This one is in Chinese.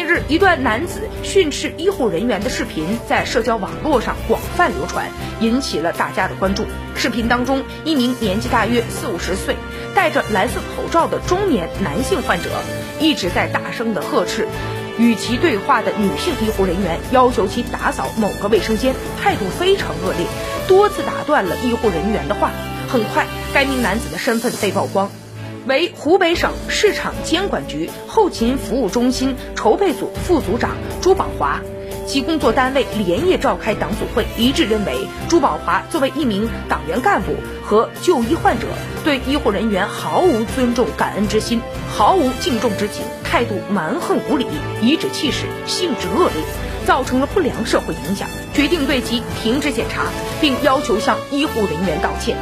近日，一段男子训斥医护人员的视频在社交网络上广泛流传，引起了大家的关注。视频当中，一名年纪大约四五十岁、戴着蓝色口罩的中年男性患者，一直在大声的呵斥。与其对话的女性医护人员要求其打扫某个卫生间，态度非常恶劣，多次打断了医护人员的话。很快，该名男子的身份被曝光，为湖北省市场监管局后勤服务中心筹备组副组长朱宝华。其工作单位连夜召开党组会，一致认为朱宝华作为一名党员干部和就医患者，对医护人员毫无尊重、感恩之心，毫无敬重之情，态度蛮横无理，颐指气使，性质恶劣，造成了不良社会影响，决定对其停职检查，并要求向医护人员道歉。